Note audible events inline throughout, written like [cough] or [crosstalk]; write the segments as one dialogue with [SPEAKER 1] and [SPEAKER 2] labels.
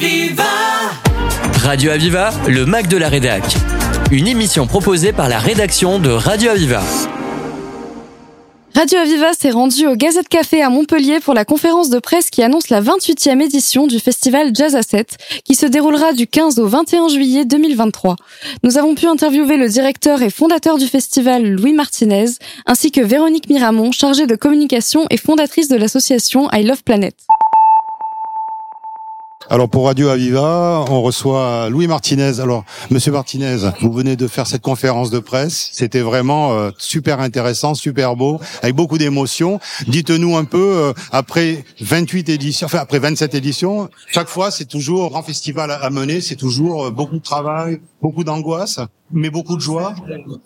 [SPEAKER 1] Aviva
[SPEAKER 2] Radio Aviva, le Mac de la Rédac. Une émission proposée par la rédaction de Radio Aviva.
[SPEAKER 3] Radio Aviva s'est rendu au Gazette Café à Montpellier pour la conférence de presse qui annonce la 28e édition du festival Jazz à 7, qui se déroulera du 15 au 21 juillet 2023. Nous avons pu interviewer le directeur et fondateur du festival, Louis Martinez, ainsi que Véronique Miramont, chargée de communication et fondatrice de l'association I Love Planet.
[SPEAKER 4] Alors pour Radio Aviva, on reçoit Louis Martinez. Alors Monsieur Martinez, vous venez de faire cette conférence de presse. C'était vraiment euh, super intéressant, super beau, avec beaucoup d'émotions. Dites-nous un peu euh, après 28 éditions, enfin après 27 éditions, chaque fois c'est toujours un grand festival à mener, c'est toujours euh, beaucoup de travail, beaucoup d'angoisse mais beaucoup de joie.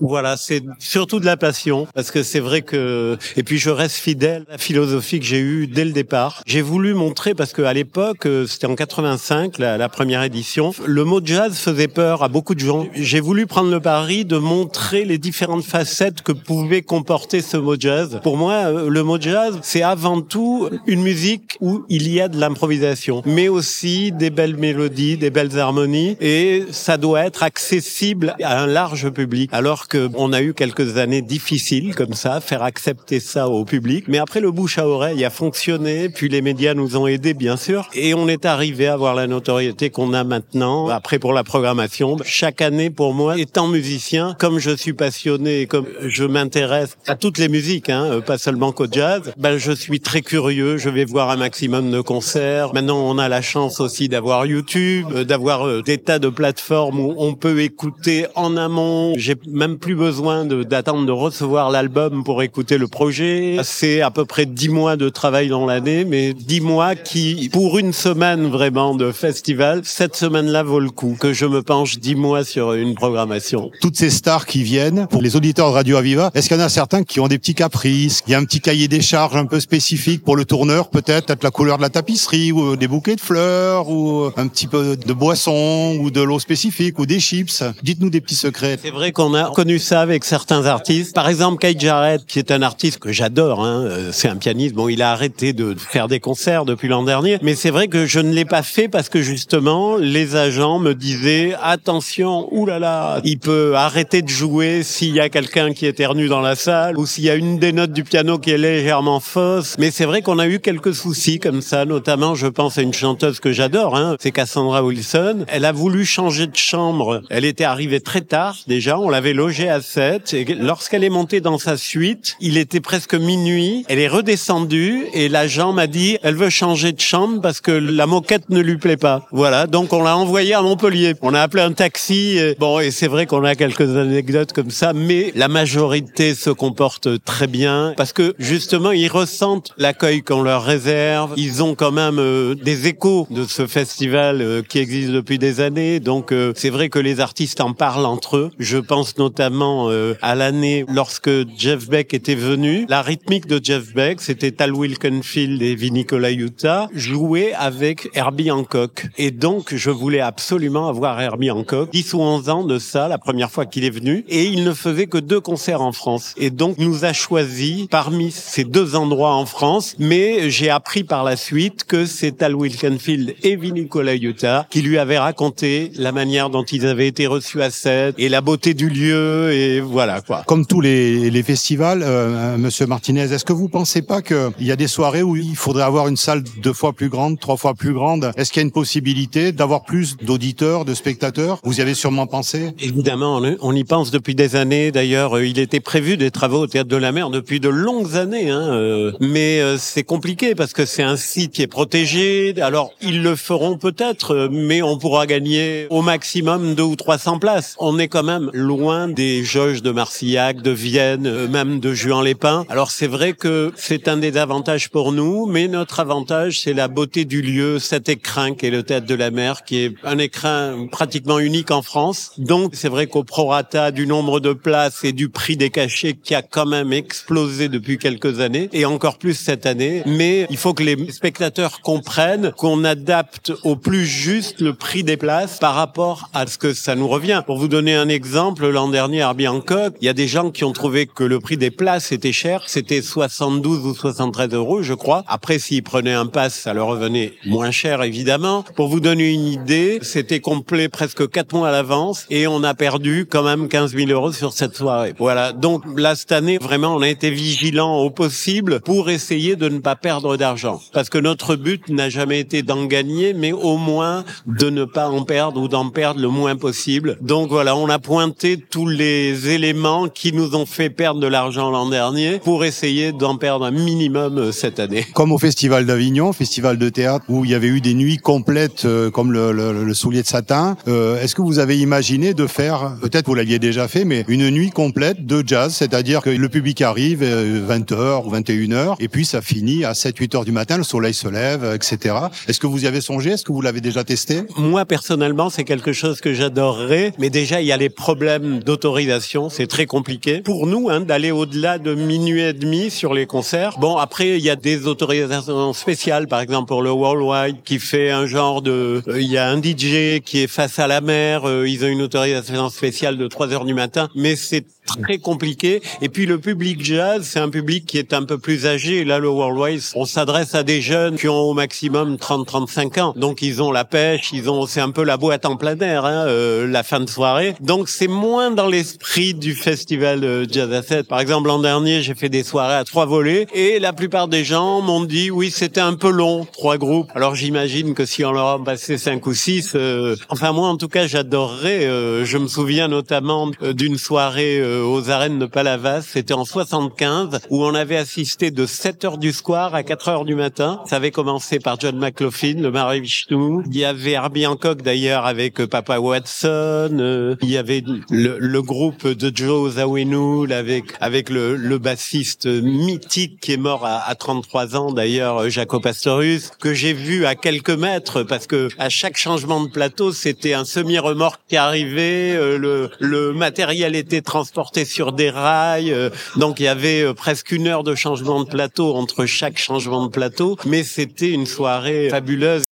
[SPEAKER 5] Voilà, c'est surtout de la passion, parce que c'est vrai que et puis je reste fidèle à la philosophie que j'ai eue dès le départ. J'ai voulu montrer parce que à l'époque, euh, c'était en 85, la, première édition, le mot jazz faisait peur à beaucoup de gens. J'ai voulu prendre le pari de montrer les différentes facettes que pouvait comporter ce mot jazz. Pour moi, euh, le mot jazz, c'est avant tout une musique où il y a de l'improvisation, mais aussi des belles mélodies, des belles harmonies, et ça doit être accessible un large public, alors que on a eu quelques années difficiles comme ça, faire accepter ça au public. Mais après, le bouche à oreille a fonctionné, puis les médias nous ont aidés, bien sûr, et on est arrivé à avoir la notoriété qu'on a maintenant. Après, pour la programmation, chaque année, pour moi, étant musicien, comme je suis passionné comme je m'intéresse à toutes les musiques, hein, euh, pas seulement qu'au jazz, ben, je suis très curieux, je vais voir un maximum de concerts. Maintenant, on a la chance aussi d'avoir YouTube, euh, d'avoir euh, des tas de plateformes où on peut écouter amont. J'ai même plus besoin d'attendre de, recevoir l'album pour écouter le projet. C'est à peu près dix mois de travail dans l'année, mais dix mois qui, pour une semaine vraiment de festival, cette semaine-là vaut le coup que je me penche dix mois sur une programmation.
[SPEAKER 4] Toutes ces stars qui viennent, pour les auditeurs de Radio Aviva, est-ce qu'il y en a certains qui ont des petits caprices Il y a un petit cahier des charges un peu spécifique pour le tourneur, peut-être, peut-être la couleur de la tapisserie, ou des bouquets de fleurs, ou un petit peu de boisson, ou de l'eau spécifique, ou des chips? Dites-nous des petits
[SPEAKER 5] C'est vrai qu'on a connu ça avec certains artistes. Par exemple, Kate Jarrett, qui est un artiste que j'adore. Hein. Euh, c'est un pianiste. Bon, il a arrêté de faire des concerts depuis l'an dernier. Mais c'est vrai que je ne l'ai pas fait parce que justement, les agents me disaient attention, oulala, il peut arrêter de jouer s'il y a quelqu'un qui éternue dans la salle ou s'il y a une des notes du piano qui est légèrement fausse. Mais c'est vrai qu'on a eu quelques soucis comme ça. Notamment, je pense à une chanteuse que j'adore. Hein. C'est Cassandra Wilson. Elle a voulu changer de chambre. Elle était arrivée très tard déjà, on l'avait logée à 7 et lorsqu'elle est montée dans sa suite, il était presque minuit, elle est redescendue et l'agent m'a dit elle veut changer de chambre parce que la moquette ne lui plaît pas. Voilà, donc on l'a envoyée à Montpellier. On a appelé un taxi. Et, bon, et c'est vrai qu'on a quelques anecdotes comme ça, mais la majorité se comporte très bien parce que justement ils ressentent l'accueil qu'on leur réserve. Ils ont quand même euh, des échos de ce festival euh, qui existe depuis des années, donc euh, c'est vrai que les artistes en parlent entre eux. Je pense notamment euh, à l'année lorsque Jeff Beck était venu. La rythmique de Jeff Beck, c'était Tal Wilkenfield et Vinny Colaiuta jouer avec Herbie Hancock. Et donc, je voulais absolument avoir Herbie Hancock. 10 ou 11 ans de ça, la première fois qu'il est venu. Et il ne faisait que deux concerts en France. Et donc, nous a choisi parmi ces deux endroits en France. Mais j'ai appris par la suite que c'est Tal Wilkenfield et Vinny Colaiuta qui lui avaient raconté la manière dont ils avaient été reçus à et la beauté du lieu et voilà quoi.
[SPEAKER 4] Comme tous les, les festivals, euh, Monsieur Martinez, est-ce que vous pensez pas qu'il y a des soirées où il faudrait avoir une salle deux fois plus grande, trois fois plus grande? Est-ce qu'il y a une possibilité d'avoir plus d'auditeurs, de spectateurs? Vous y avez sûrement pensé?
[SPEAKER 5] Évidemment, on y pense depuis des années. D'ailleurs, euh, il était prévu des travaux au Théâtre de la Mer depuis de longues années, hein, euh, mais euh, c'est compliqué parce que c'est un site qui est protégé. Alors, ils le feront peut-être, mais on pourra gagner au maximum deux ou 300 places. On est quand même loin des jauges de Marcillac, de Vienne, euh, même de Juan-les-Pins. Alors c'est vrai que c'est un des avantages pour nous, mais notre avantage, c'est la beauté du lieu, cet écrin qui est le Théâtre de la Mer, qui est un écrin pratiquement unique en France. Donc c'est vrai qu'au prorata du nombre de places et du prix des cachets qui a quand même explosé depuis quelques années, et encore plus cette année, mais il faut que les spectateurs comprennent qu'on adapte au plus juste le prix des places par rapport à ce que ça nous revient. Pour vous donner un exemple, l'an dernier à Hancock, il y a des gens qui ont trouvé que le prix des places était cher. C'était 72 ou 73 euros, je crois. Après, s'ils prenaient un pass, ça leur revenait moins cher, évidemment. Pour vous donner une idée, c'était complet presque quatre mois à l'avance et on a perdu quand même 15 000 euros sur cette soirée. Voilà. Donc là, cette année, vraiment, on a été vigilant au possible pour essayer de ne pas perdre d'argent. Parce que notre but n'a jamais été d'en gagner, mais au moins de ne pas en perdre ou d'en perdre le moins possible. Donc on a pointé tous les éléments qui nous ont fait perdre de l'argent l'an dernier pour essayer d'en perdre un minimum euh, cette année.
[SPEAKER 4] Comme au Festival d'Avignon, festival de théâtre, où il y avait eu des nuits complètes euh, comme le, le, le, soulier de satin, euh, est-ce que vous avez imaginé de faire, peut-être vous l'aviez déjà fait, mais une nuit complète de jazz, c'est-à-dire que le public arrive 20h ou 21h, et puis ça finit à 7-8 heures du matin, le soleil se lève, etc. Est-ce que vous y avez songé? Est-ce que vous l'avez déjà testé?
[SPEAKER 5] Moi, personnellement, c'est quelque chose que j'adorerais, mais déjà, il y a les problèmes d'autorisation, c'est très compliqué. Pour nous, hein, d'aller au-delà de minuit et demi sur les concerts. Bon, après, il y a des autorisations spéciales, par exemple pour le Worldwide, qui fait un genre de... Euh, il y a un DJ qui est face à la mer, euh, ils ont une autorisation spéciale de 3 heures du matin, mais c'est très compliqué. Et puis le public jazz, c'est un public qui est un peu plus âgé. Là, le Worldwide, on s'adresse à des jeunes qui ont au maximum 30-35 ans. Donc ils ont la pêche, ils ont, c'est un peu la boîte en plein air, hein, euh, la fin de soirée. Donc c'est moins dans l'esprit du festival euh, Jazz à 7. Par exemple, l'an dernier, j'ai fait des soirées à trois volets et la plupart des gens m'ont dit oui, c'était un peu long, trois groupes. Alors j'imagine que si on leur a passé cinq ou six, euh, enfin moi en tout cas, j'adorerais. Euh, je me souviens notamment d'une soirée aux arènes de Palavas. C'était en 75 où on avait assisté de 7 heures du soir à 4 heures du matin. Ça avait commencé par John McLaughlin, le Mary Vishnu. Il y avait Herbie Hancock d'ailleurs avec euh, Papa Watson. Euh, il y avait le, le groupe de Joe Zawinul avec avec le, le, bassiste mythique qui est mort à, à 33 ans d'ailleurs, Jaco Pastorius, que j'ai vu à quelques mètres parce que à chaque changement de plateau, c'était un semi-remorque qui arrivait, euh, le, le matériel était transporté sur des rails, donc il y avait presque une heure de changement de plateau entre chaque changement de plateau, mais c'était une soirée fabuleuse.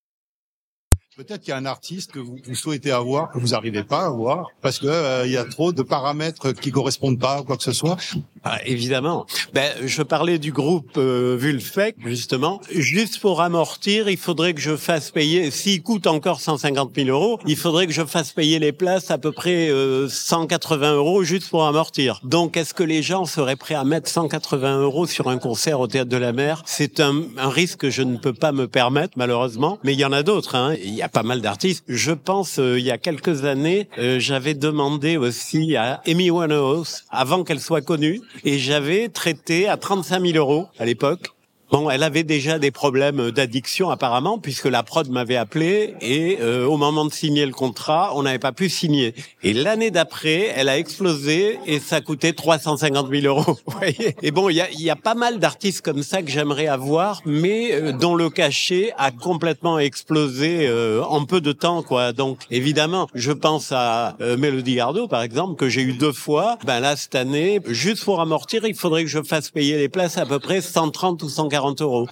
[SPEAKER 4] Peut-être qu'il y a un artiste que vous, souhaitez avoir, que vous n'arrivez pas à avoir, parce que euh, y a trop de paramètres qui correspondent pas, quoi que ce soit.
[SPEAKER 5] Ah, évidemment. Ben, je parlais du groupe euh, Vulfec, justement. Juste pour amortir, il faudrait que je fasse payer, s'il coûte encore 150 000 euros, il faudrait que je fasse payer les places à peu près euh, 180 euros juste pour amortir. Donc, est-ce que les gens seraient prêts à mettre 180 euros sur un concert au Théâtre de la Mer? C'est un, un, risque que je ne peux pas me permettre, malheureusement. Mais il y en a d'autres. Hein. Il y a pas mal d'artistes. Je pense, euh, il y a quelques années, euh, j'avais demandé aussi à Amy Winehouse, avant qu'elle soit connue, et j'avais traité à 35 000 euros à l'époque Bon, elle avait déjà des problèmes d'addiction apparemment, puisque la prod m'avait appelé et euh, au moment de signer le contrat, on n'avait pas pu signer. Et l'année d'après, elle a explosé et ça coûtait 350 000 euros. [laughs] Et bon, il y a, y a, pas mal d'artistes comme ça que j'aimerais avoir, mais euh, dont le cachet a complètement explosé euh, en peu de temps, quoi. Donc, évidemment, je pense à euh, Melody Gardot, par exemple, que j'ai eu deux fois. Ben là, cette année, juste pour amortir, il faudrait que je fasse payer les places à peu près 130 ou 140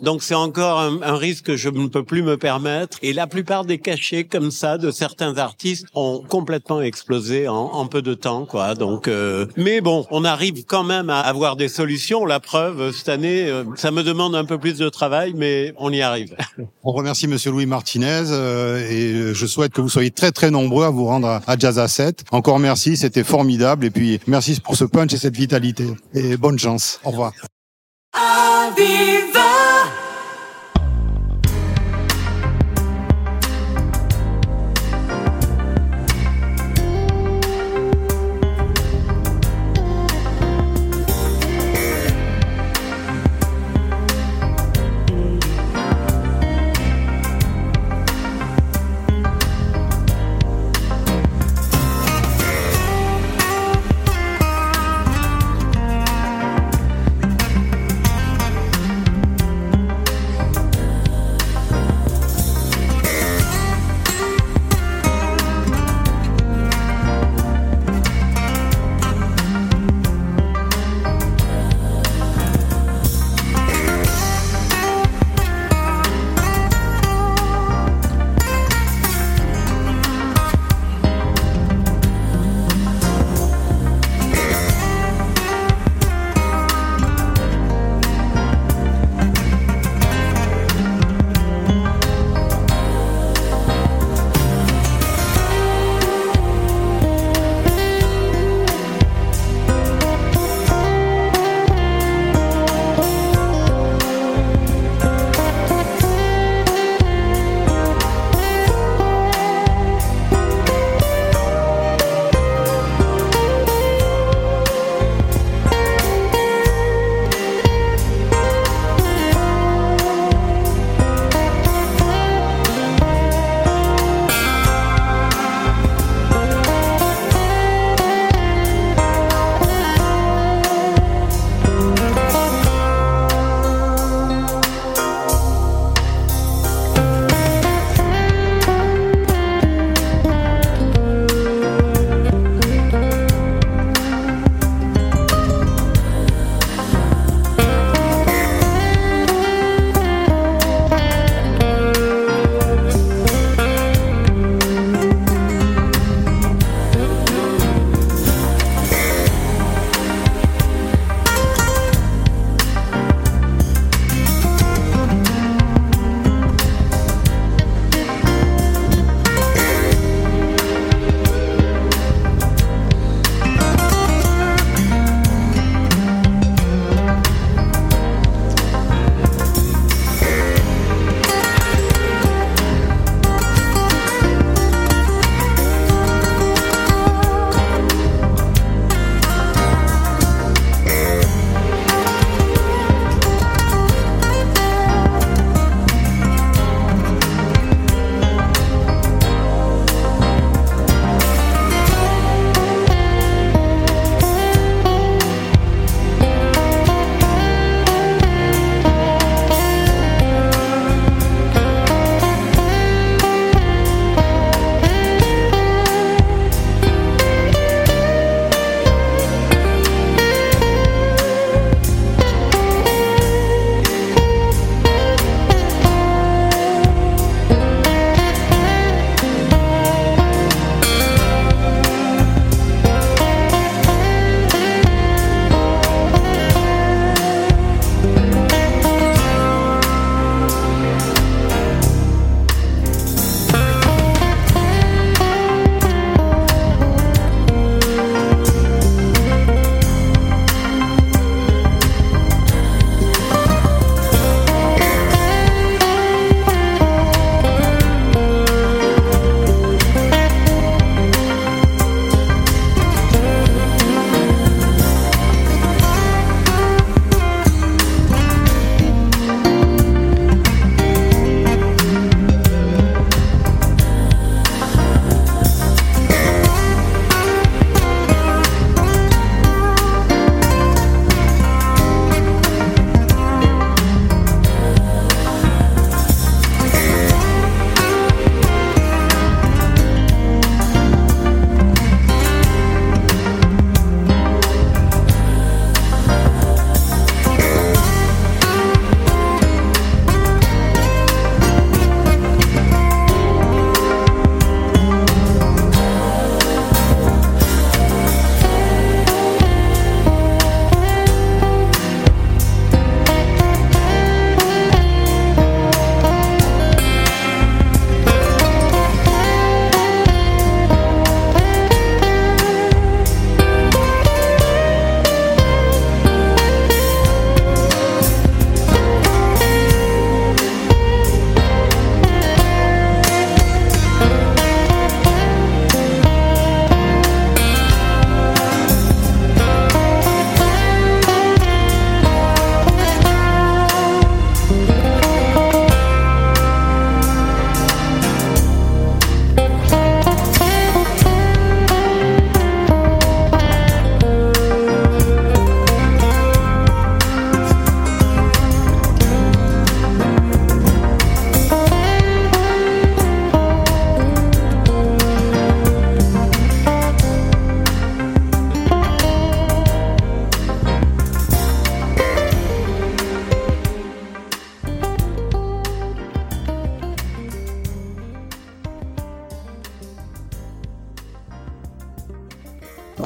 [SPEAKER 5] Donc c'est encore un, risque que je ne peux plus me permettre. Et la plupart des cachets comme ça de certains artistes ont complètement explosé en, peu de temps, quoi. Donc, euh... mais bon, on arrive quand même à avoir des solutions. La preuve cette année, euh, ça me demande un peu plus de travail, mais on y arrive. [laughs]
[SPEAKER 4] On remercie Monsieur Louis Martinez euh, et je souhaite que vous soyez très très nombreux à vous rendre à, à Jazz à 7. Encore merci, c'était formidable et puis merci pour ce punch et cette vitalité. Et bonne chance. Au revoir. Aviva!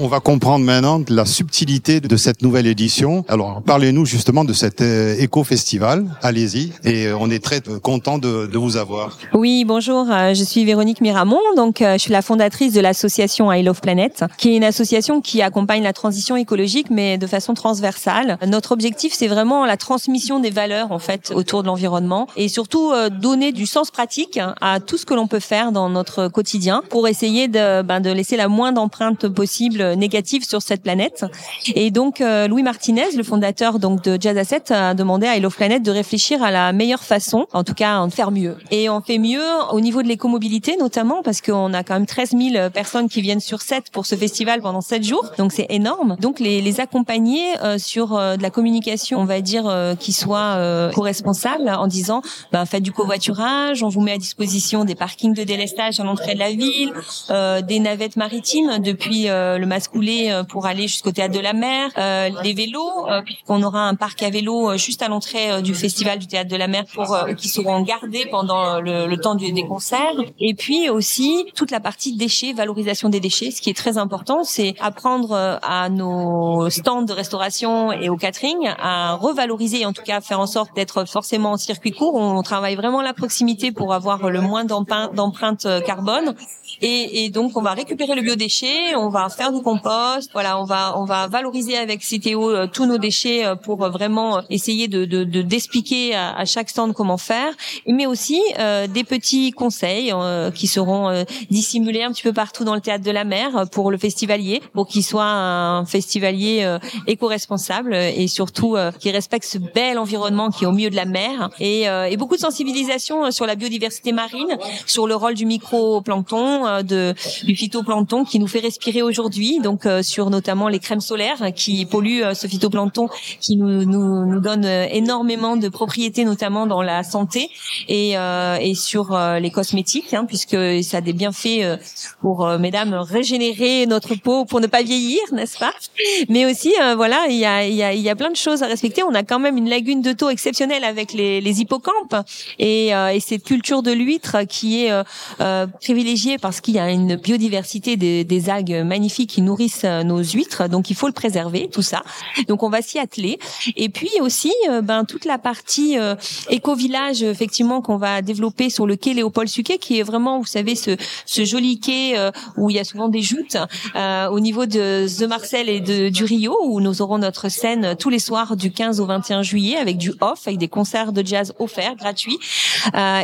[SPEAKER 4] On va comprendre maintenant la subtilité de cette nouvelle édition. Alors, parlez-nous justement de cet euh, éco-festival. Allez-y. Et euh, on est très euh, content de, vous avoir.
[SPEAKER 1] Oui, bonjour. Je suis Véronique Miramont. Donc, je suis la fondatrice de l'association I Love Planet, qui est une association qui accompagne la transition écologique, mais de façon transversale. Notre objectif, c'est vraiment la transmission des valeurs, en fait, autour de l'environnement et surtout donner du sens pratique à tout ce que l'on peut faire dans notre quotidien pour essayer de, ben, de laisser la moindre empreinte possible négative sur cette planète. Et donc euh, Louis Martinez, le fondateur donc de Jazz Asset, a demandé à Hello Planet de réfléchir à la meilleure façon, en tout cas en faire mieux. Et on fait mieux au niveau de l'écomobilité notamment parce qu'on a quand même 13 000 personnes qui viennent sur 7 pour ce festival pendant 7 jours, donc c'est énorme. Donc les, les accompagner euh, sur euh, de la communication, on va dire, qui soit co-responsable en disant, ben, faites du covoiturage, on vous met à disposition des parkings de délestage à l'entrée de la ville, des navettes maritimes depuis le Mascoulé euh, pour aller jusqu'au théâtre de la mer, euh, les vélos euh, puisqu'on aura un parc à vélo juste à l'entrée du festival du théâtre de la mer pour qui seront gardés pendant le, le temps du, des concerts et puis aussi toute la partie déchets, valorisation des déchets, ce qui est très important, c'est apprendre à nos stands de restauration et au catering à revaloriser en tout cas faire en sorte d'être forcément en circuit court. On travaille vraiment la proximité pour avoir le moins d'empreintes carbone et, et, donc on va récupérer le biodéchet, on va faire du compost, voilà, on va on va valoriser avec Citéo euh, tous nos déchets euh, pour euh, vraiment essayer de d'expliquer de, à, à, chaque stand comment faire, mais aussi des petits conseils qui seront dissimulés un petit peu partout dans le théâtre de la mer pour le festivalier, pour qu'il soit un festivalier éco-responsable et surtout qui respecte ce bel environnement qui est au milieu de la mer. Et, et beaucoup de sensibilisation sur la biodiversité marine, sur le rôle du microplancton, de du phytoplancton qui nous fait respirer aujourd'hui, donc euh, sur notamment les crèmes solaires qui polluent euh, ce phytoplancton qui nous, nous, nous donne euh, énormément de propriétés, notamment dans la santé et, et sur les cosmétiques, hein, puisque ça a des bienfaits pour mesdames régénérer notre peau pour ne pas vieillir, n'est-ce pas? Mais aussi, voilà, il y a, y, a, y a plein de choses à respecter. On a quand même une lagune de taux exceptionnelle avec les, les hippocampes et, et cette culture de l'huître qui est privilégiée parce qu'il y a une biodiversité des, algues magnifiques qui nourrissent euh, nos huîtres, donc il faut le préserver, tout ça. Donc on va s'y atteler. Et puis aussi, euh, ben toute la partie euh, éco-village, effectivement, qu'on va développer sur le quai Léopold Suquet, qui est vraiment, vous savez, ce, ce joli quai où il y a souvent des joutes, au niveau de The Marcel et de, du Rio, où nous aurons notre scène tous les soirs du 15 au 21 juillet avec du off, avec des concerts de jazz offerts, gratuits,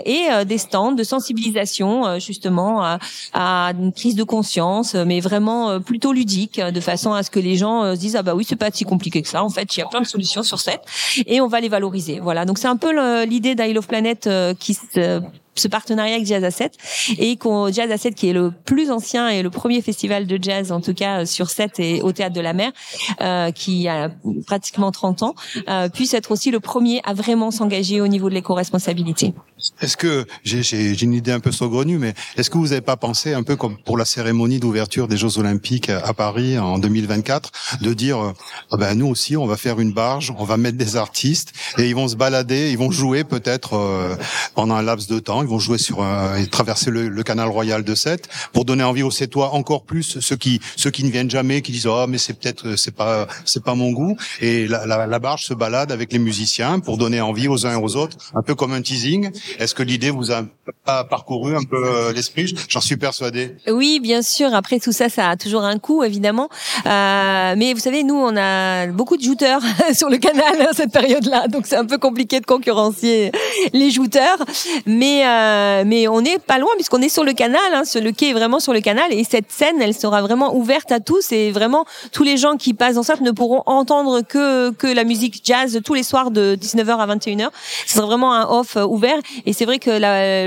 [SPEAKER 1] et des stands de sensibilisation, justement, à, une prise de conscience, mais vraiment plutôt ludique, de façon à ce que les gens euh, se disent ah bah oui c'est pas si compliqué que ça. En fait, il y a plein de solutions sur cette et on va les valoriser. Voilà. Donc c'est un peu l'idée d'I Love Planet euh, qui se ce partenariat avec Jazz Asset et qu'on Jazz Asset qui est le plus ancien et le premier festival de jazz en tout cas sur 7 et au théâtre de la mer euh, qui a pratiquement 30 ans euh, puisse être aussi le premier à vraiment s'engager au niveau de l'éco-responsabilité.
[SPEAKER 4] Est-ce que j'ai une idée un peu saugrenue mais est-ce que vous n'avez pas pensé un peu comme pour la cérémonie d'ouverture des Jeux Olympiques à Paris en 2024 de dire euh, ah ben nous aussi on va faire une barge, on va mettre des artistes et ils vont se balader, ils vont jouer peut-être euh, pendant un laps de temps ils vont jouer sur euh, et traverser le, canal royal de Sète pour donner envie aux Sétois encore plus ceux qui ceux qui ne viennent jamais, qui disent oh mais c'est peut-être euh, c'est pas c'est pas mon goût et la, barge se balade avec les musiciens pour donner envie aux uns et aux autres, un peu comme un teasing. Est-ce que l'idée vous a pas parcouru un peu euh, l'esprit? J'en suis persuadé.
[SPEAKER 1] Oui, bien sûr. Après tout ça, ça a toujours un coût évidemment. Euh, mais vous savez, nous on a beaucoup de jouteurs [laughs] sur le canal à cette période-là, donc c'est un peu compliqué de concurrencier les jouteurs. Mais euh, mais on n'est pas loin puisqu'on est sur le canal. Hein, le quai est vraiment sur le canal et cette scène, elle sera vraiment ouverte à tous et vraiment tous les gens qui passent dans ça ne pourront entendre que que la musique jazz tous les soirs de 19h à 21h. Ce sera vraiment un off euh, ouvert et c'est vrai que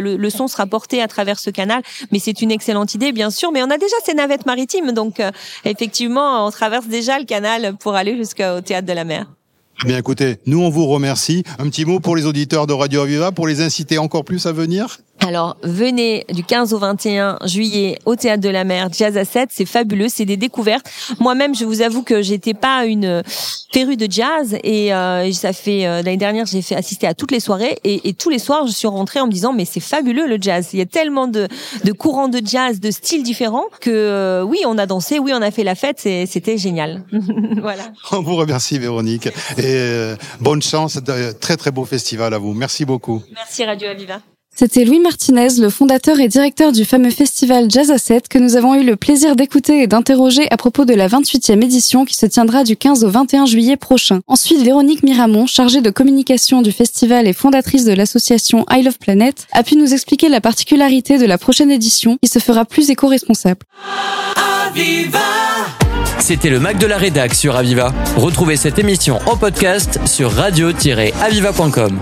[SPEAKER 1] le, son sera porté à travers ce canal. Mais c'est une excellente idée, bien sûr. Mais on a déjà ces navettes maritimes, donc euh, effectivement, on traverse déjà le canal pour aller jusqu'au théâtre de la mer.
[SPEAKER 4] Bien écoutez, nous on vous remercie. Un petit mot pour les auditeurs de Radio Aviva pour les inciter encore plus à venir?
[SPEAKER 1] Alors, venez du 15 au 21 juillet au Théâtre de la Mer, Jazz à 7, c'est fabuleux, c'est des découvertes. Moi-même, je vous avoue que j'étais pas une férue de jazz et euh, ça fait euh, l'année dernière, j'ai fait assister à toutes les soirées et, et, tous les soirs, je suis rentrée en me disant mais c'est fabuleux le jazz. Il y a tellement de, de courants de jazz, de styles différents que euh, oui, on a dansé, oui, on a fait la fête, c'était génial. [laughs] voilà.
[SPEAKER 4] On vous remercie Véronique et euh, bonne chance, très très beau festival à vous. Merci beaucoup.
[SPEAKER 1] Merci Radio Aviva.
[SPEAKER 3] C'était Louis Martinez, le fondateur et directeur du fameux festival Jazz à 7 que nous avons eu le plaisir d'écouter et d'interroger à propos de la 28e édition qui se tiendra du 15 au 21 juillet prochain. Ensuite, Véronique Miramont, chargée de communication du festival et fondatrice de l'association I Love Planet, a pu nous expliquer la particularité de la prochaine édition qui se fera plus éco-responsable.
[SPEAKER 2] C'était le Mac de la Rédac sur Aviva. Retrouvez cette émission en podcast sur radio-aviva.com.